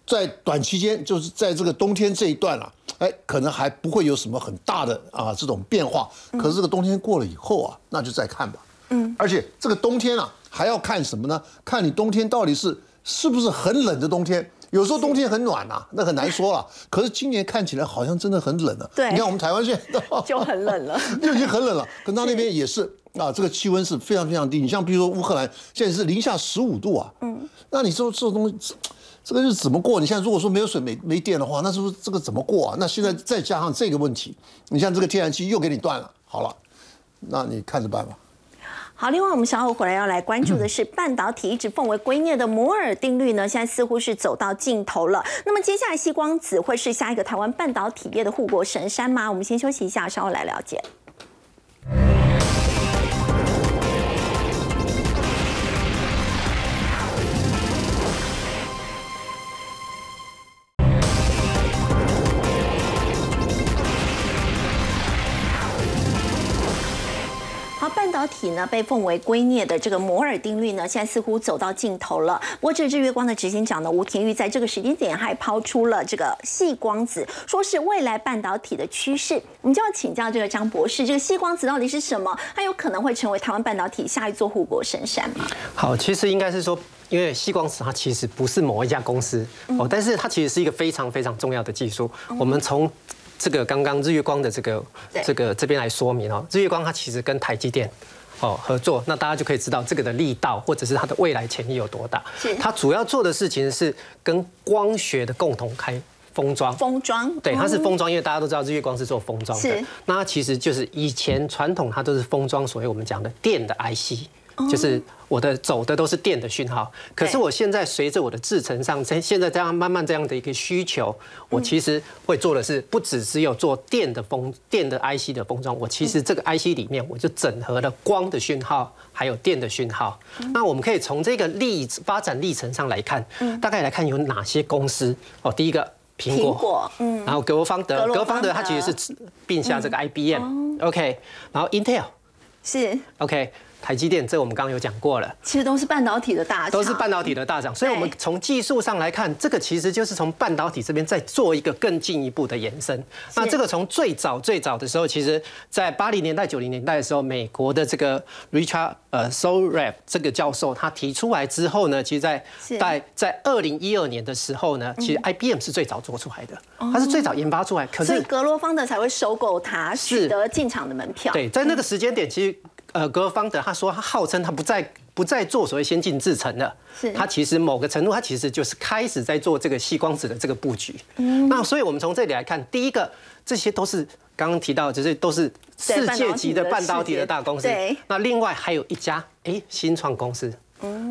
在短期间就是在这个冬天这一段啊，哎，可能还不会有什么很大的啊这种变化。可是这个冬天过了以后啊，那就再看吧。嗯，而且这个冬天啊，还要看什么呢？看你冬天到底是是不是很冷的冬天。有时候冬天很暖呐，那很难说了。(laughs) 可是今年看起来好像真的很冷了。对，你看我们台湾现在 (laughs) 就很冷了，(laughs) 就已经很冷了。可他那边也是啊，这个气温是非常非常低。你像比如说乌克兰现在是零下十五度啊，嗯，那你说这东西，这个日子怎么过？你现在如果说没有水、没没电的话，那是不是这个怎么过啊？那现在再加上这个问题，你像这个天然气又给你断了，好了，那你看着办吧。好，另外我们稍后回来要来关注的是 (clears throat) 半导体一直奉为圭臬的摩尔定律呢，现在似乎是走到尽头了。那么接下来，西光子会是下一个台湾半导体业的护国神山吗？我们先休息一下，稍后来了解。导体呢被奉为圭臬的这个摩尔定律呢，现在似乎走到尽头了。不过，这日月光的执行长呢吴廷玉在这个时间点还抛出了这个细光子，说是未来半导体的趋势。我们就要请教这个张博士，这个细光子到底是什么？它有可能会成为台湾半导体下一座护国神山吗？好，其实应该是说。因为细光子它其实不是某一家公司哦，但是它其实是一个非常非常重要的技术。我们从这个刚刚日月光的这个这个这边来说明哦，日月光它其实跟台积电。哦，合作，那大家就可以知道这个的力道，或者是它的未来潜力有多大。是它主要做的事情是跟光学的共同开封装。封装，对，它是封装，因为大家都知道日月光是做封装的。那它其实就是以前传统它都是封装，所谓我们讲的电的 IC，就是我的走的都是电的讯号。可是我现在随着我的制程上，现现在这样慢慢这样的一个需求，我其实会做的是不只只有做电的封电的 IC 的封装，我其实这个 IC 里面我就整合了光的讯号还有电的讯号。那我们可以从这个历发展历程上来看，大概来看有哪些公司。哦。第一个苹果，嗯，然后格罗方德，格罗方德。它其实是并下这个 IBM，OK，然后 Intel，OK，是，台积电，这我们刚刚有讲过了。其实都是半导体的大厂，都是半导体的大厂，所以我们对从技术上来看，这个其实就是从半导体这边再做一个更进一步的延伸。那这个从最早最早的时候，其实在八零年代、九零年代的时候，美国的这个 Richard 呃 Sorap 这个教授他提出来之后呢，其实在在在二零一二年的时候呢，其实 IBM 是最早做出来的，它是最早研发出来，可是所以格罗方德才会收购它，取得进场的门票。对，在那个时间点，其实呃，格罗方德他说他号称他不再不再做所谓先进制程了是，他其实某个程度他其实就是开始在做这个细光子的这个布局。那所以我们从这里来看，第一个这些都是刚刚提到，就是都是世界级的半导体的大公司对。那另外还有一家哎新创公司。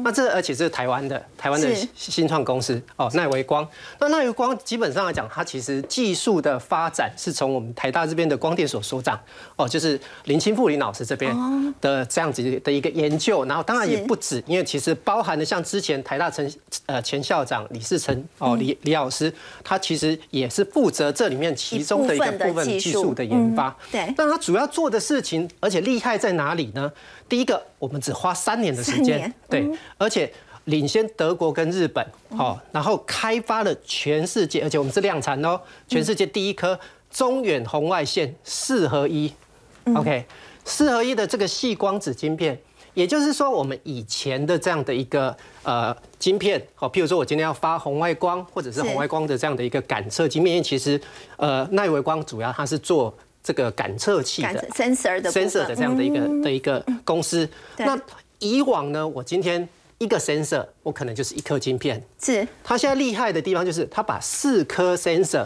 那这而且是台湾的台湾的新创公司哦，奈维光。那奈维光基本上来讲，它其实技术的发展是从我们台大这边的光电所所长哦，就是林清富林老师这边的这样子的一个研究。然后当然也不止，因为其实包含了像之前台大陈呃前校长李世成哦李李老师，他其实也是负责这里面其中的一个部分技术的研发。对那他主要做的事情，而且厉害在哪里呢？第一个，我们只花三年的时间对，而且领先德国跟日本，哦，然后开发了全世界，而且我们是量产哦，全世界第一颗中远红外线四合一，OK，四合一的这个细光子晶片。也就是说，我们以前的这样的一个呃晶片，好，譬如说我今天要发红外光，或者是是。红外光的这样的一个感测晶片，因为其实呃耐维光主要它是做这个感测器的 sensor 的 sensor 的这样的一个的一个公司。那以往呢，我今天一个 sensor，我可能就是一颗晶片。是它现在厉害的地方就是它把四颗 sensor、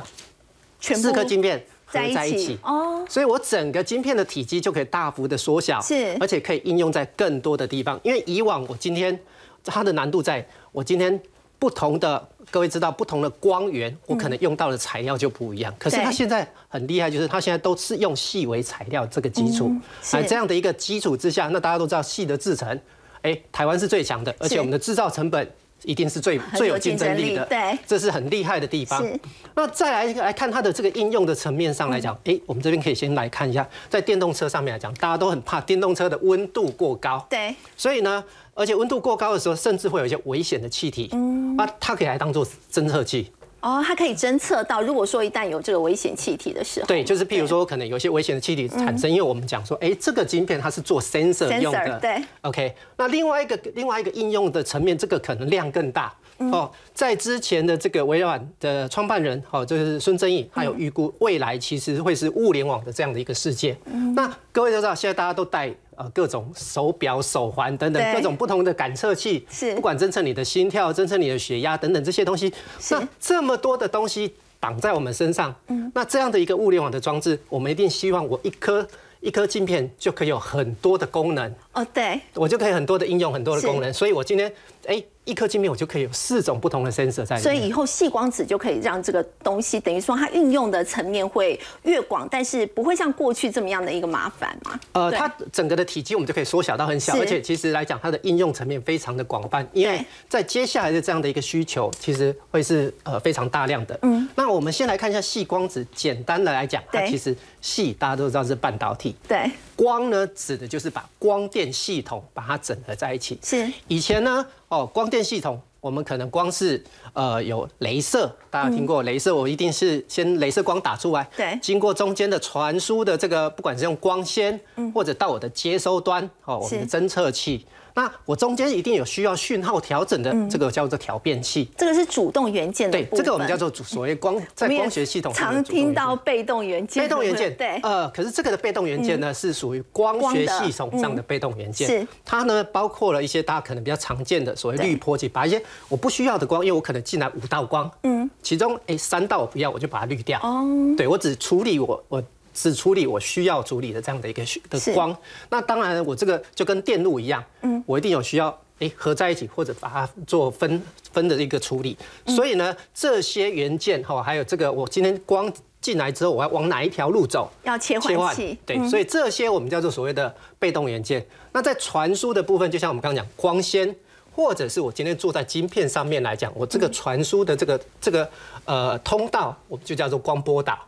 全四颗晶片合在一起在一起。哦，所以我整个晶片的体积就可以大幅的缩小，是而且可以应用在更多的地方。因为以往我今天它的难度在，我今天不同的各位知道不同的光源，我可能用到的材料就不一样。可是它现在很厉害，就是它现在都是用细微材料这个基础，是来这样的一个基础之下，那大家都知道细的制成，哎，台湾是最强的，而且我们的制造成本。一定是最最有有竞争力的，力对。这是很厉害的地方。是。那再来来看它的这个应用的层面上来讲，哎，我们这边可以先来看一下，在电动车上面来讲，大家都很怕电动车的温度过高，对，所以呢，而且温度过高的时候，甚至会有一些危险的气体，啊，它可以来当做侦测器。哦，它可以侦测到，如果说一旦有这个危险气体的时候，对，就是譬如说，可能有些危险的气体产生，因为我们讲说，哎，这个晶片它是做 sensor 用的，对，OK。那另外一个另外一个应用的层面，这个可能量更大。哦，在之前的这个微软的创办人，哦，就是孙正义，他有预估未来其实会是物联网的这样的一个世界。那各位都知道，现在大家都戴呃各种手表、手环等等各种不同的感测器，是。不管侦测你的心跳、侦测你的血压等等这些东西，那这么多的东西绑在我们身上，那这样的一个物联网的装置，我们一定希望我一颗一颗镜片就可以有很多的功能，哦，对，我就可以很多的应用，很多的功能。所以我今天哎一颗镜片我就可以有四种不同的 sensor 在里面。所以以后细光子就可以让这个东西，等于说它运用的层面会越广，但是不会像过去这么样的一个麻烦嘛？呃，它整个的体积我们就可以缩小到很小，而且其实来讲，它的应用层面非常的广泛，因为在接下来的这样的一个需求，其实会是呃非常大量的。嗯，那我们先来看一下细光子，简单的来讲，它其实细大家都知道是半导体，对，光呢指的就是把光电系统把它整合在一起。是以前呢，哦，光电系统我们可能光是呃有镭射，大家听过镭射，我一定是先镭射光打出来，对经过中间的传输的这个，不管是用光纤，或者到我的接收端，哦，我们的侦测器。那我中间一定有需要讯号调整的，这个叫做调变器。这个是主动元件的对，这个我们叫做主所谓光在光学系统常听到被动元件，被动元件，对，呃，可是这个的被动元件呢，是属于光学系统上的被动元件，嗯是。它呢包括了一些大家可能比较常见的所谓对。滤波器，把一些我不需要的光，因为我可能进来五道光，嗯，其中哎三道我不要，我就把它滤掉，哦，对我只处理我我。只处理我需要处理的这样的一个需的光，那当然我这个就跟电路一样，嗯，我一定有需要哎合在一起或者把它做分分的一个处理，所以呢这些元件哈，还有这个我今天光进来之后我要往哪一条路走，要切换器，对，所以这些我们叫做所谓的被动元件。那在传输的部分，就像我们刚刚讲光纤，或者是我今天坐在晶片上面来讲，我这个传输的这个这个呃通道，我们就叫做光波导。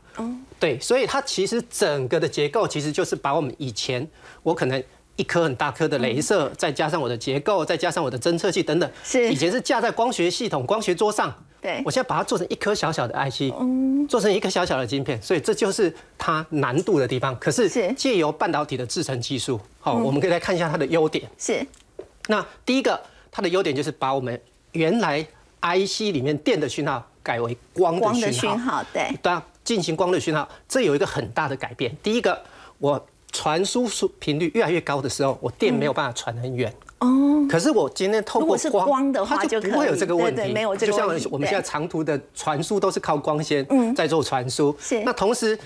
对，所以它其实整个的结构其实就是把我们以前我可能。一颗很大颗的镭射，再加上我的结构，再加上我的侦测器等等，是以前是架在光学系统、光学桌上，对。我现在把它做成一颗小小的 IC，做成一颗小小的晶片，所以这就是它难度的地方。可是是借由半导体的制程技术，好，我们可以来看一下它的优点。是。那第一个，它的优点就是把我们原来 IC 里面电的讯号改为光光的的讯号，讯号，对，对啊，进行光的讯号，这有一个很大的改变。第一个，我传输速频率越来越高的时候，我电没有办法传很远。哦。可是我今天透过光的话它就就不会有这个问题，没有这个就像问题对我们现在长途的传输都是靠光纤在做传输。是那同时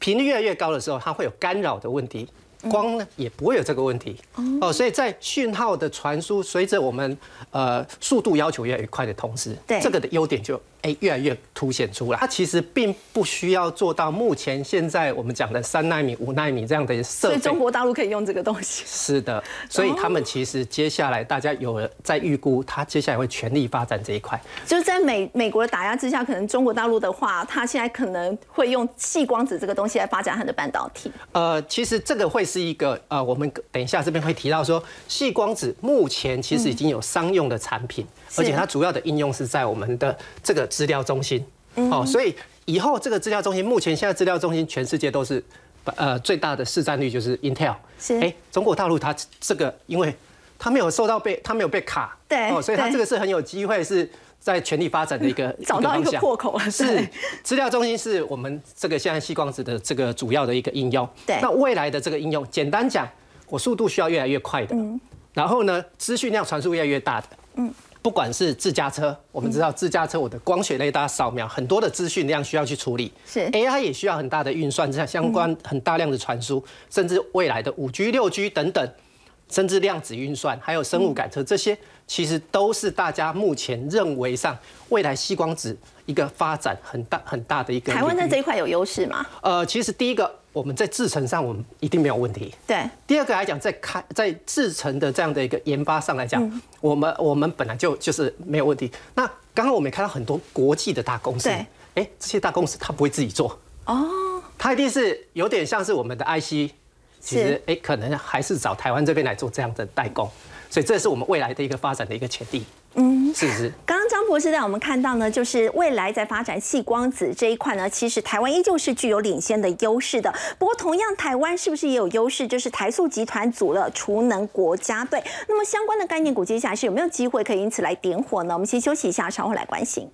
频率越来越高的时候，它会有干扰的问题。光呢也不会有这个问题哦，所以在讯号的传输随着我们呃速度要求越来越快的同时，对这个的优点就哎越来越凸显出来。它其实并不需要做到目前现在我们讲的三纳米、五纳米这样的设备。所以中国大陆可以用这个东西。是的，所以他们其实接下来大家有了在预估，它接下来会全力发展这一块。就是在美美国的打压之下，可能中国大陆的话，它现在可能会用细光子这个东西来发展它的半导体。呃，其实这个会是一个呃，我们等一下这边会提到说，细光子目前其实已经有商用的产品，而且它主要的应用是在我们的这个资料中心。哦，所以以后这个资料中心，目前现在资料中心全世界都是呃最大的市占率就是 Intel。是。哎，中国大陆它这个因为它没有受到被它没有被卡，对哦，所以它这个是很有机会是。在全力发展的一个 (laughs) 找到一个破口。了 (laughs) (laughs) 是资料中心是我们这个现在细光子的这个主要的一个应用。对。那未来的这个应用，简单讲，我速度需要越来越快的，嗯。然后呢，资讯量传输越来越大的，嗯，不管是自驾车，我们知道自驾车我的光学雷达扫描很多的资讯量需要去处理，是。AI 也需要很大的运算，这样相关很大量的传输，甚至未来的五 G、六 G 等等。甚至量子运算，还有生物感测，这些其实都是大家目前认为上未来细光子一个发展很大很大的一个。台湾在这一块有优势吗？呃，其实第一个我们在制程上我们一定没有问题。对，第二个来讲，在开在制程的这样的一个研发上来讲，我们我们本来就就是没有问题。那刚刚我们也看到很多国际的大公司，对哎，这些大公司它不会自己做，哦，它一定是有点像是我们的 IC，其实是哎可能还是找台湾这边来做这样的代工，所以这是我们未来的一个发展的一个潜力。嗯，是不是？刚刚张博士带我们看到呢，就是未来在发展细光子这一块呢，其实台湾依旧是具有领先的优势的。不过，同样台湾是不是也有优势？就是台塑集团组了储能国家队。那么相关的概念股接下来是有没有机会可以因此来点火呢？我们先休息一下，稍后来关心。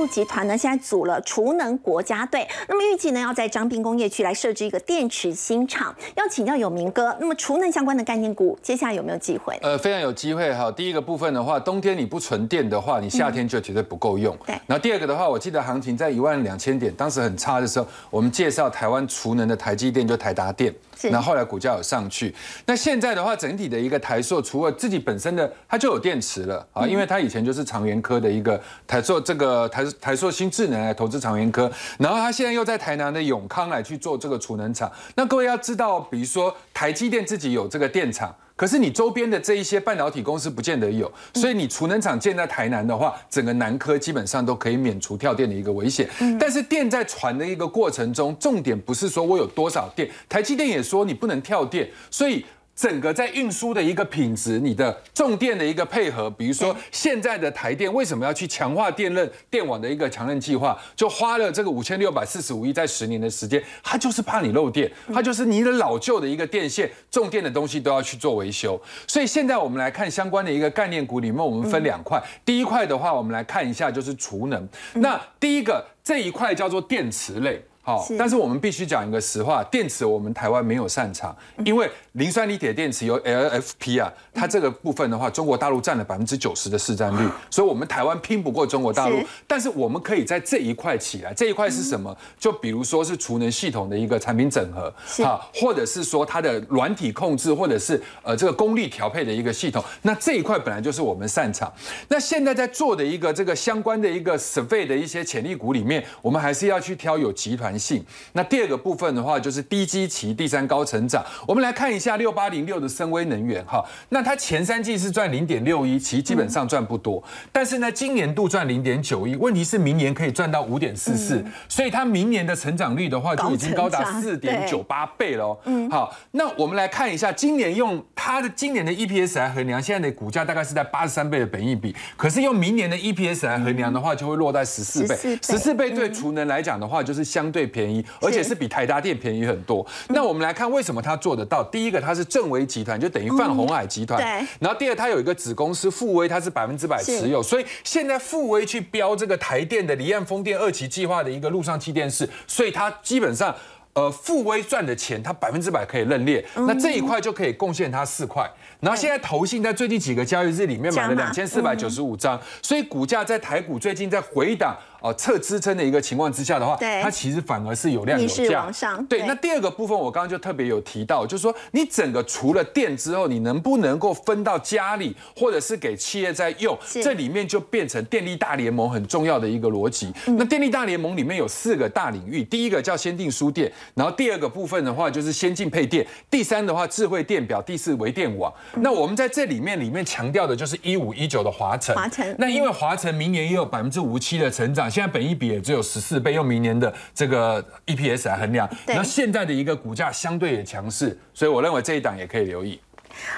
塑集团呢，现在组了储能国家队。那么预计呢，要在彰滨工业区来设置一个电池新厂。要请教有明哥，那么储能相关的概念股，接下来有没有机会？呃，非常有机会哈。第一个部分的话，冬天你不存电的话，你夏天就绝对不够用。对然后第二个的话，我记得行情在一万两千点，当时很差的时候，我们介绍台湾储能的台积电就台达电，是然后后来股价有上去。那现在的话，整体的一个台塑，除了自己本身的它就有电池了啊，因为它以前就是长源科的一个台塑这个台台塑新智能来投资长源科，然后它现在又在台南的永康来去做这个储能厂。那各位要知道，比如说台积电自己有这个电厂。可是你周边的这一些半导体公司不见得有，所以你储能厂建在台南的话，整个南科基本上都可以免除跳电的一个危险。但是电在传的一个过程中，重点不是说我有多少电，台积电也说你不能跳电，所以。整个在运输的一个品质，你的重电的一个配合，比如说现在的台电为什么要去强化电韧电网的一个强韧计划，就花了这个五千六百四十五亿，在十年的时间，它就是怕你漏电，它就是你的老旧的一个电线，重电的东西都要去做维修。所以现在我们来看相关的一个概念股里面，我们分两块，第一块的话，我们来看一下就是储能，那第一个这一块叫做电池类。好，但是我们必须讲一个实话，电池我们台湾没有擅长，因为磷酸锂铁电池有 LFP 啊，它这个部分的话，中国大陆占了百分之九十的市占率，所以我们台湾拼不过中国大陆。但是我们可以在这一块起来，这一块是什么？就比如说是储能系统的一个产品整合，好，或者是说它的软体控制，或者是呃这个功率调配的一个系统，那这一块本来就是我们擅长。那现在在做的一个这个相关的一个 survey 的一些潜力股里面，我们还是要去挑有集团。性。那第二个部分的话，就是低基期、第三高成长。我们来看一下六八零六的深威能源哈，那它前三季是赚零点六一，其实基本上赚不多。但是呢，今年度赚零点九一，问题是明年可以赚到五点四四，所以它明年的成长率的话，就已经高达四点九八倍了。嗯，好，那我们来看一下，今年用它的今年的 EPS 来衡量，现在的股价大概是在八十三倍的本益比，可是用明年的 EPS 来衡量的话，就会落在十四倍。十四倍对储能来讲的话，就是相对。便宜，而且是比台达电便宜很多。那我们来看为什么他做得到？第一个，它是正威集团，就等于泛红海集团。对。然后第二，他有一个子公司富威，他是百分之百持有。所以现在富威去标这个台电的离岸风电二期计划的一个陆上气电室，所以它基本上。呃，富威赚的钱，它百分之百可以认列，那这一块就可以贡献它四块。然后现在投信在最近几个交易日里面买了两千四百九十五张，所以股价在台股最近在回档哦测支撑的一个情况之下的话，它其实反而是有量有价。对，那第二个部分我刚刚就特别有提到，就是说你整个除了电之后，你能不能够分到家里，或者是给企业在用？这里面就变成电力大联盟很重要的一个逻辑。那电力大联盟里面有四个大领域，第一个叫先进输电。然后第二个部分的话就是先进配电，第三的话智慧电表，第四微电网。那我们在这里面里面强调的就是一五一九的华晨。华晨。那因为华晨明年也有百分之五七的成长，现在本益比也只有十四倍，用明年的这个 EPS 来衡量。那现在的一个股价相对也强势，所以我认为这一档也可以留意。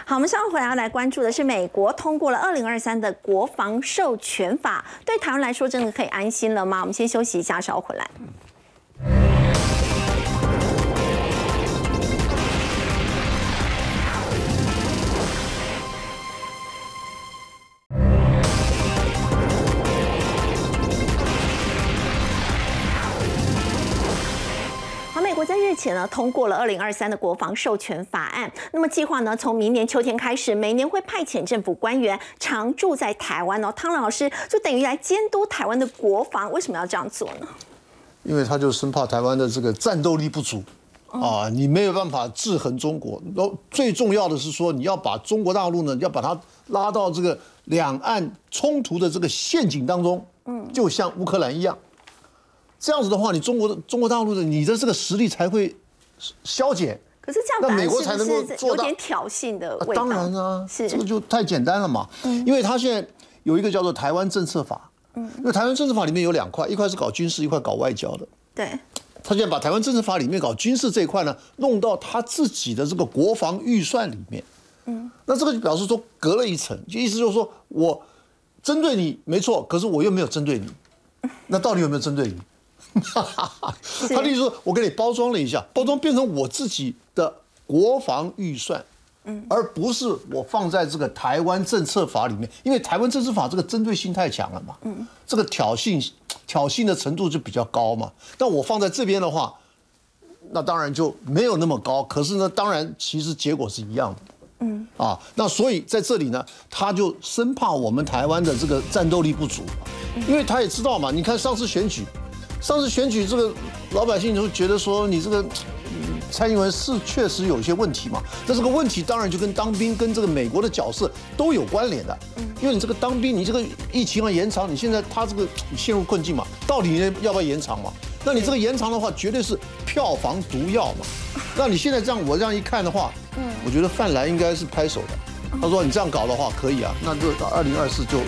好，我们稍后回来要来关注的是美国通过了二零二三的国防授权法，对台湾来说真的可以安心了吗？我们先休息一下，稍后回来。在日前呢，通过了二零二三的国防授权法案。那么计划呢，从明年秋天开始，每年会派遣政府官员常驻在台湾哦。汤老师就等于来监督台湾的国防，为什么要这样做呢？因为他就生怕台湾的这个战斗力不足啊，你没有办法制衡中国。然后最重要的是说，你要把中国大陆呢，要把它拉到这个两岸冲突的这个陷阱当中，嗯，就像乌克兰一样。这样子的话，你中国的中国大陆的你的这个实力才会消减。可是这样，那美国才能够做到有点挑衅的味道。当然啊，是这个就太简单了嘛。嗯，因为他现在有一个叫做台湾政策法。嗯，因为台湾政策法里面有两块，一块是搞军事，一块搞外交的。对。他现在把台湾政策法里面搞军事这一块呢，弄到他自己的这个国防预算里面。嗯。那这个就表示说隔了一层，就意思就是说我针对你没错，可是我又没有针对你。(laughs) 那到底有没有针对你？(laughs) 他的意思说，我给你包装了一下，包装变成我自己的国防预算，嗯，而不是我放在这个台湾政策法里面，因为台湾政策法这个针对性太强了嘛，嗯，这个挑衅挑衅的程度就比较高嘛。但我放在这边的话，那当然就没有那么高。可是呢，当然其实结果是一样的，嗯，啊，那所以在这里呢，他就生怕我们台湾的这个战斗力不足，因为他也知道嘛，你看上次选举。上次选举，这个老百姓就觉得说你这个蔡英文是确实有一些问题嘛。那这个问题当然就跟当兵、跟这个美国的角色都有关联的。嗯，因为你这个当兵，你这个疫情要延长，你现在他这个陷入困境嘛，到底要不要延长嘛？那你这个延长的话，绝对是票房毒药嘛。那你现在这样，我这样一看的话，嗯，我觉得范兰应该是拍手的。他说你这样搞的话可以啊，那就到二零二四就。